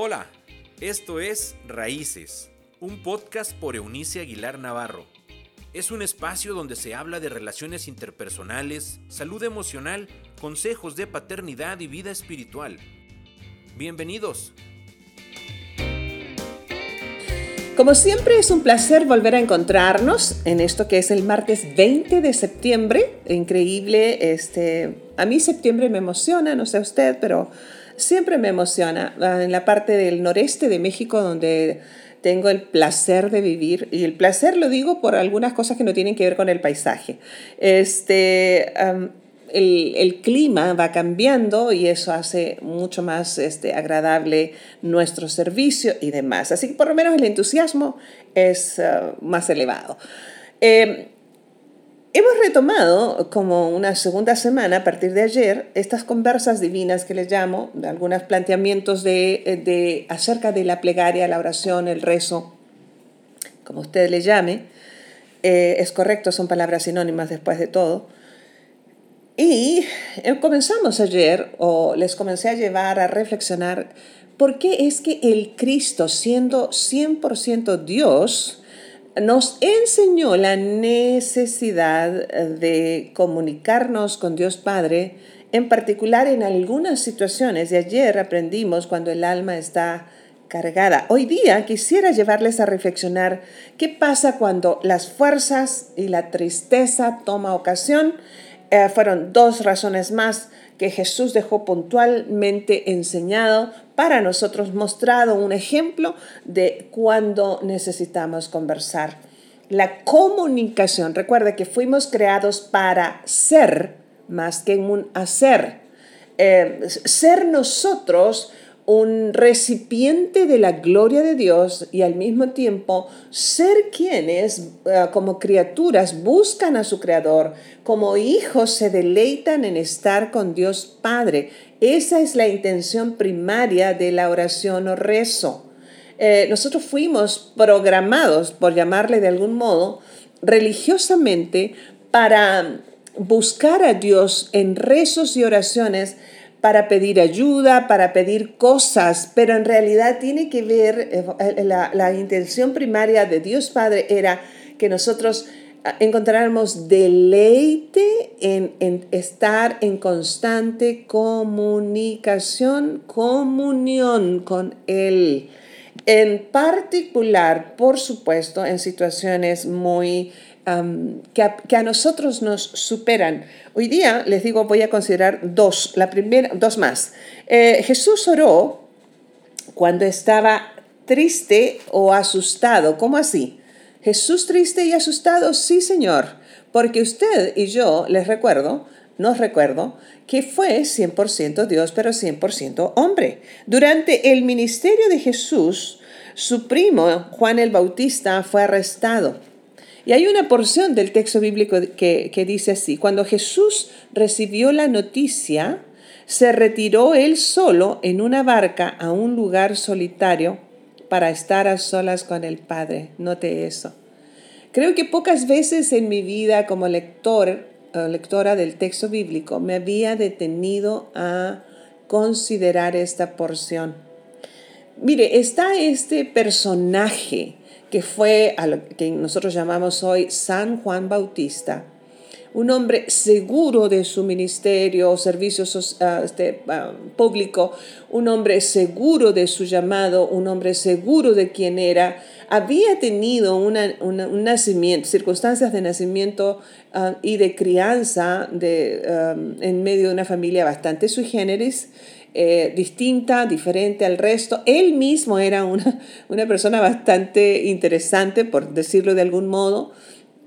Hola, esto es Raíces, un podcast por Eunice Aguilar Navarro. Es un espacio donde se habla de relaciones interpersonales, salud emocional, consejos de paternidad y vida espiritual. Bienvenidos. Como siempre es un placer volver a encontrarnos en esto que es el martes 20 de septiembre. Increíble, este, a mí septiembre me emociona, no sé usted, pero siempre me emociona. Ah, en la parte del noreste de México donde tengo el placer de vivir y el placer lo digo por algunas cosas que no tienen que ver con el paisaje. Este, el, clima va cambiando y eso hace mucho más este, agradable nuestro servicio y demás. Así que por lo menos el entusiasmo es uh, más elevado. Eh, hemos retomado como una segunda semana a partir de ayer estas conversas divinas que les llamo, de algunos planteamientos de, de, acerca de la plegaria, la oración, el rezo, como usted le llame. Eh, es correcto, son palabras sinónimas después de todo. Y eh, comenzamos ayer, o les comencé a llevar a reflexionar, ¿por qué es que el Cristo, siendo 100% Dios, nos enseñó la necesidad de comunicarnos con Dios Padre, en particular en algunas situaciones. De ayer aprendimos cuando el alma está cargada. Hoy día quisiera llevarles a reflexionar qué pasa cuando las fuerzas y la tristeza toma ocasión eh, fueron dos razones más que Jesús dejó puntualmente enseñado para nosotros, mostrado un ejemplo de cuando necesitamos conversar. La comunicación, recuerda que fuimos creados para ser más que un hacer. Eh, ser nosotros un recipiente de la gloria de Dios y al mismo tiempo ser quienes eh, como criaturas buscan a su Creador, como hijos se deleitan en estar con Dios Padre. Esa es la intención primaria de la oración o rezo. Eh, nosotros fuimos programados, por llamarle de algún modo, religiosamente para buscar a Dios en rezos y oraciones para pedir ayuda, para pedir cosas, pero en realidad tiene que ver, eh, la, intención primaria de Dios Padre era que nosotros encontráramos deleite en, en, estar en constante comunicación, comunión con Él. En particular, por supuesto, en situaciones muy que, a, nosotros nos superan. Hoy día les digo, voy a considerar dos, la primera, dos más. Eh, Jesús oró cuando estaba triste o asustado. ¿Cómo así? Jesús triste y asustado, sí, Señor, porque usted y yo les recuerdo, nos recuerdo, que fue 100% Dios, pero 100% hombre. Durante el ministerio de Jesús, su primo Juan el Bautista fue arrestado y hay una porción del texto bíblico que, que dice así, cuando Jesús recibió la noticia, se retiró él solo en una barca a un lugar solitario para estar a solas con el Padre. Note eso. Creo que pocas veces en mi vida como lector o lectora del texto bíblico me había detenido a considerar esta porción. Mire, está este personaje que fue a lo que nosotros llamamos hoy San Juan Bautista, un hombre seguro de su ministerio, servicio ah, este, ah, público, un hombre seguro de su llamado, un hombre seguro de quién era, había tenido un nacimiento, circunstancias de nacimiento ah, y de crianza de, en medio de una familia bastante sui generis, eh, distinta, diferente al resto. Él mismo era una, una persona bastante interesante, por decirlo de algún modo.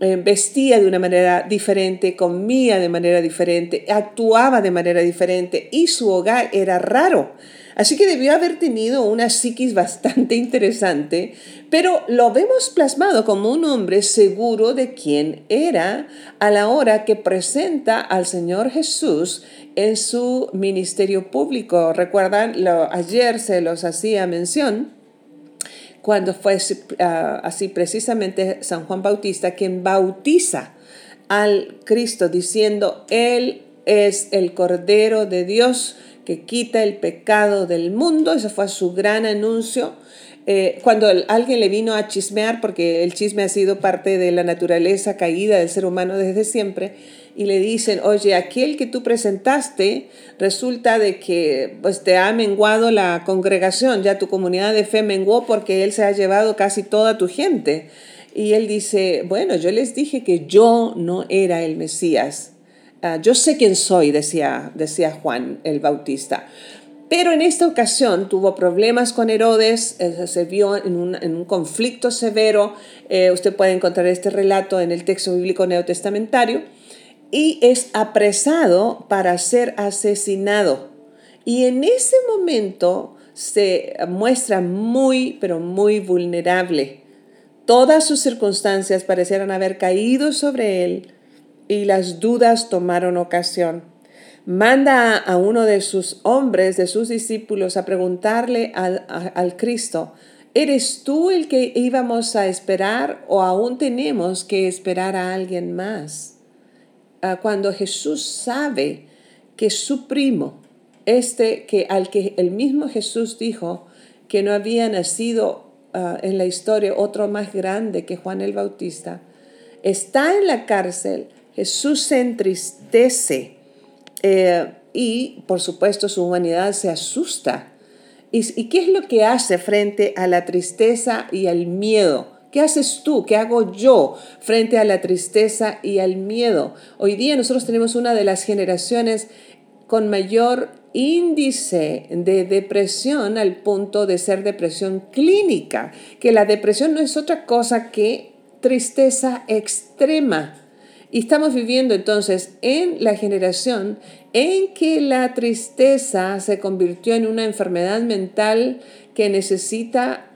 Eh, vestía de una manera diferente, comía de manera diferente, actuaba de manera diferente y su hogar era raro. Así que debió haber tenido una psiquis bastante interesante, pero lo vemos plasmado como un hombre seguro de quién era a la hora que presenta al Señor Jesús en su ministerio público. Recuerdan, lo, ayer se los hacía mención cuando fue ah, así precisamente San Juan Bautista quien bautiza al Cristo diciendo, Él es el Cordero de Dios que quita el pecado del mundo. Ese fue su gran anuncio. Eh, cuando alguien le vino a chismear, porque el chisme ha sido parte de la naturaleza caída del ser humano desde siempre, y le dicen, oye, aquel que tú presentaste, resulta de que pues te ha menguado la congregación, ya tu comunidad de fe menguó porque él se ha llevado casi toda tu gente. Y él dice, bueno, yo les dije que yo no era el Mesías. Ah, yo sé quién soy, decía, decía Juan el Bautista. Pero en esta ocasión tuvo problemas con Herodes, eh, se vio en un, conflicto severo. Eh, usted puede encontrar este relato en el texto bíblico neotestamentario y es apresado para ser asesinado. Y en ese momento se muestra muy, pero muy vulnerable. Todas sus circunstancias parecieran haber caído sobre él y las dudas tomaron ocasión. Manda a uno de sus hombres, de sus discípulos, a preguntarle al, al Cristo, ¿eres tú el que íbamos a esperar o aún tenemos que esperar a alguien más? Ah, cuando Jesús sabe que su primo, este que al que el mismo Jesús dijo que no había nacido ah, en la historia otro más grande que Juan el Bautista, está en la cárcel, Jesús se entristece eh, y por supuesto su humanidad se asusta. ¿Y qué es lo que hace frente a la tristeza y al miedo? ¿Qué haces tú? ¿Qué hago yo frente a la tristeza y al miedo? Hoy día nosotros tenemos una de las generaciones con mayor índice de depresión al punto de ser depresión clínica, que la depresión no es otra cosa que tristeza extrema. Y estamos viviendo entonces en la generación en que la tristeza se convirtió en una enfermedad mental que necesita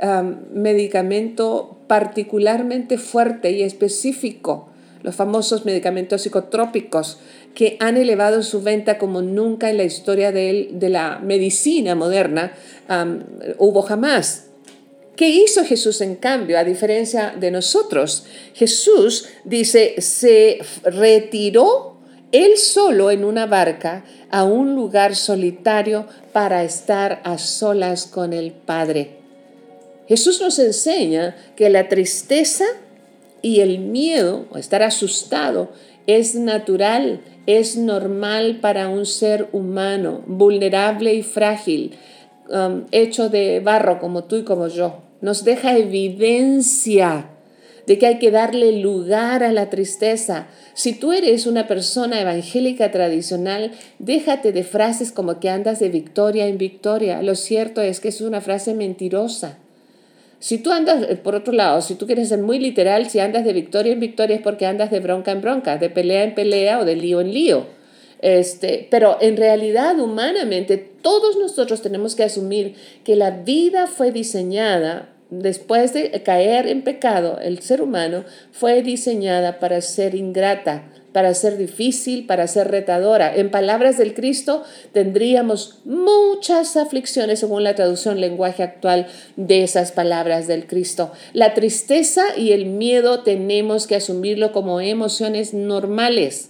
medicamento particularmente fuerte y específico, los famosos medicamentos psicotrópicos, que han elevado su venta como nunca en la historia de, la medicina moderna hubo jamás. ¿Qué hizo Jesús en cambio, a diferencia de nosotros? Jesús dice, se retiró él solo en una barca a un lugar solitario para estar a solas con el Padre. Jesús nos enseña que la tristeza y el miedo, estar asustado, es natural, es normal para un ser humano, vulnerable y frágil, um, hecho de barro como tú y como yo. Nos deja evidencia de que hay que darle lugar a la tristeza. Si tú eres una persona evangélica tradicional, déjate de frases como que andas de victoria en victoria. Lo cierto es que es una frase mentirosa. Si tú andas, eh, por otro lado, si tú quieres ser muy literal, si andas de victoria en victoria es porque andas de bronca en bronca, de pelea en pelea o de lío en lío. Este, pero en realidad, humanamente, todos nosotros tenemos que asumir que la vida fue diseñada después de caer en pecado, el ser humano fue diseñada para ser ingrata, para ser difícil, para ser retadora. En palabras del Cristo, tendríamos muchas aflicciones según la traducción lenguaje actual de esas palabras del Cristo. La tristeza y el miedo tenemos que asumirlo como emociones normales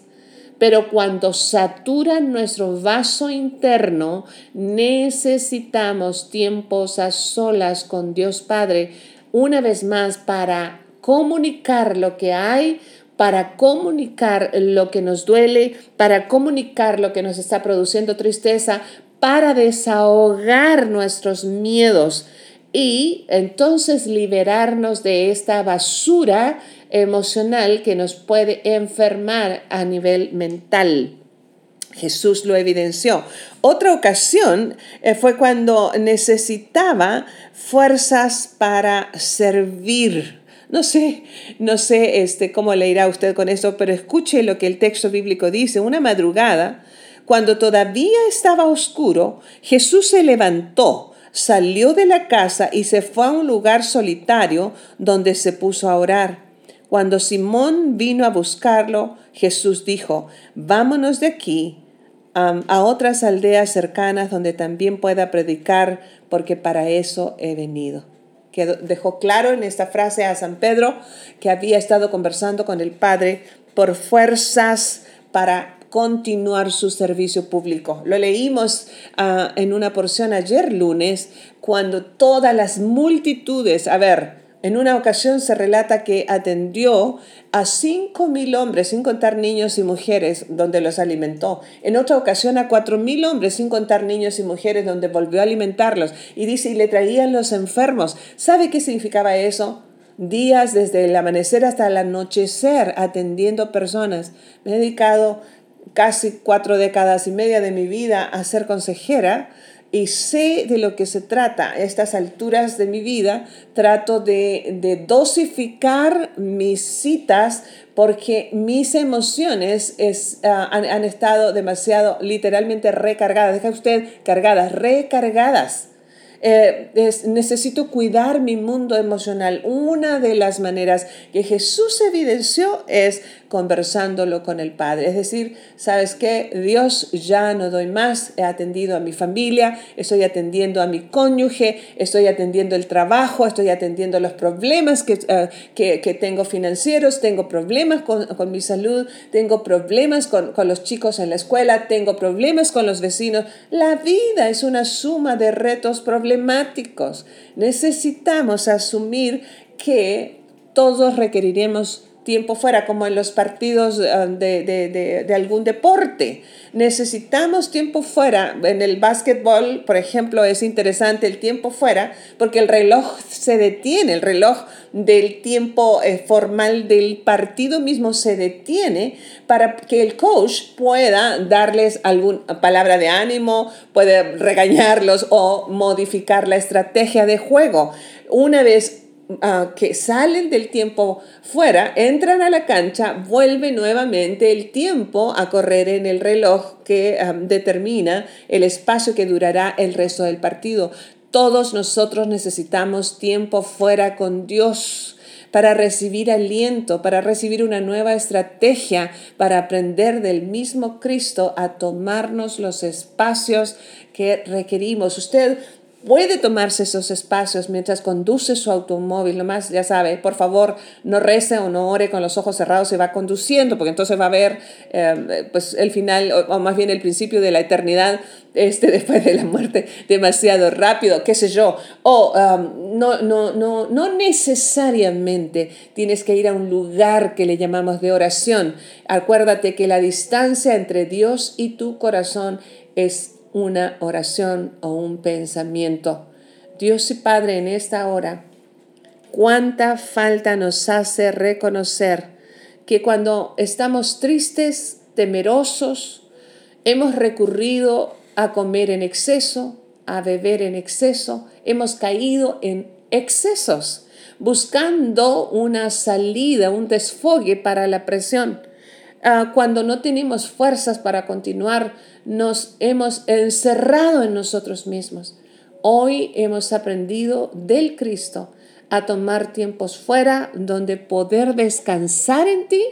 pero cuando saturan nuestro vaso interno, necesitamos tiempos a solas con Dios Padre, una vez más, para comunicar lo que hay, para comunicar lo que nos duele, para comunicar lo que nos está produciendo tristeza, para desahogar nuestros miedos y entonces liberarnos de esta basura emocional que nos puede enfermar a nivel mental. Jesús lo evidenció. Otra ocasión eh, fue cuando necesitaba fuerzas para servir. No sé, no sé este, cómo le irá usted con esto, pero escuche lo que el texto bíblico dice. Una madrugada, cuando todavía estaba oscuro, Jesús se levantó, salió de la casa y se fue a un lugar solitario donde se puso a orar. Cuando Simón vino a buscarlo, Jesús dijo, vámonos de aquí a otras aldeas cercanas donde también pueda predicar, porque para eso he venido. Que dejó claro en esta frase a San Pedro que había estado conversando con el Padre por fuerzas para continuar su servicio público. Lo leímos ah, en una porción ayer lunes, cuando todas las multitudes, a ver, en una ocasión se relata que atendió a cinco mil hombres, sin contar niños y mujeres, donde los alimentó. En otra ocasión a cuatro mil hombres, sin contar niños y mujeres, donde volvió a alimentarlos. Y dice, y le traían los enfermos. ¿Sabe qué significaba eso? Días desde el amanecer hasta el anochecer atendiendo personas. Me he dedicado casi cuatro décadas y media de mi vida a ser consejera y sé de lo que se trata. A estas alturas de mi vida trato de, dosificar mis citas porque mis emociones ah, han, estado demasiado literalmente recargadas. Deja usted cargadas, recargadas. Eh, necesito cuidar mi mundo emocional. Una de las maneras que Jesús evidenció es conversándolo con el Padre. Es decir, ¿sabes qué? Dios ya no doy más, he atendido a mi familia, estoy atendiendo a mi cónyuge, estoy atendiendo el trabajo, estoy atendiendo los problemas que, eh, que, tengo financieros, tengo problemas con, con mi salud, tengo problemas con, con los chicos en la escuela, tengo problemas con los vecinos. La vida es una suma de retos Necesitamos asumir que todos requeriremos tiempo fuera, como en los partidos ah, de, algún deporte. Necesitamos tiempo fuera. En el básquetbol, por ejemplo, es interesante el tiempo fuera porque el reloj se detiene, el reloj del tiempo eh, formal del partido mismo se detiene para que el coach pueda darles alguna palabra de ánimo, puede regañarlos o modificar la estrategia de juego. Una vez Ah, que salen del tiempo fuera, entran a la cancha, vuelve nuevamente el tiempo a correr en el reloj que determina el espacio que durará el resto del partido. Todos nosotros necesitamos tiempo fuera con Dios para recibir aliento, para recibir una nueva estrategia, para aprender del mismo Cristo a tomarnos los espacios que requerimos. Usted puede tomarse esos espacios mientras conduce su automóvil. Nomás, ya sabe, por favor, no rece o no ore con los ojos cerrados y va conduciendo, porque entonces va a ver eh, pues, el final, o, más bien el principio de la eternidad este, después de la muerte demasiado rápido, qué sé yo. O um, no, no, no, no necesariamente tienes que ir a un lugar que le llamamos de oración. Acuérdate que la distancia entre Dios y tu corazón es una oración o un pensamiento. Dios y Padre, en esta hora, cuánta falta nos hace reconocer que cuando estamos tristes, temerosos, hemos recurrido a comer en exceso, a beber en exceso, hemos caído en excesos, buscando una salida, un desfogue para la presión. Ah, cuando no tenemos fuerzas para continuar, nos hemos encerrado en nosotros mismos. Hoy hemos aprendido del Cristo a tomar tiempos fuera donde poder descansar en ti,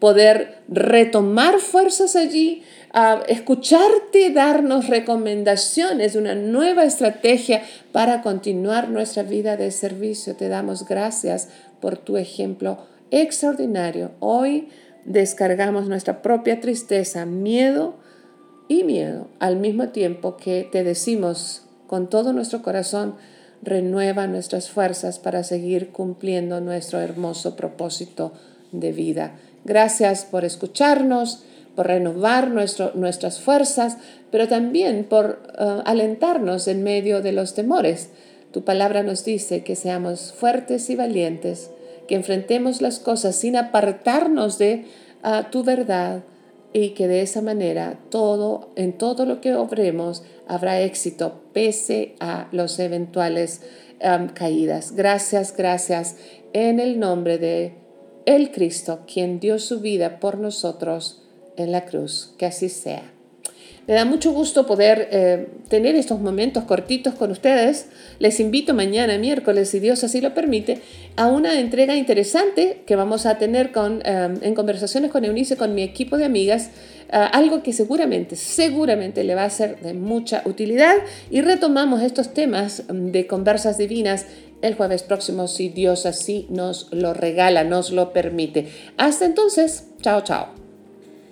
poder retomar fuerzas allí, a escucharte darnos recomendaciones de una nueva estrategia para continuar nuestra vida de servicio. Te damos gracias por tu ejemplo extraordinario. Hoy descargamos nuestra propia tristeza, miedo y miedo, al mismo tiempo que te decimos con todo nuestro corazón, renueva nuestras fuerzas para seguir cumpliendo nuestro hermoso propósito de vida. Gracias por escucharnos, por renovar nuestro, nuestras fuerzas, pero también por uh, alentarnos en medio de los temores. Tu palabra nos dice que seamos fuertes y valientes que enfrentemos las cosas sin apartarnos de ah, tu verdad y que de esa manera todo, en todo lo que obremos, habrá éxito pese a los eventuales caídas. Gracias, gracias en el nombre de el Cristo, quien dio su vida por nosotros en la cruz. Que así sea. Me da mucho gusto poder eh, tener estos momentos cortitos con ustedes. Les invito mañana, miércoles, si Dios así lo permite, a una entrega interesante que vamos a tener con, eh, en conversaciones con Eunice, con mi equipo de amigas. Eh, algo que seguramente, seguramente le va a ser de mucha utilidad. Y retomamos estos temas de conversas divinas el jueves próximo, si Dios así nos lo regala, nos lo permite. Hasta entonces, chao, chao.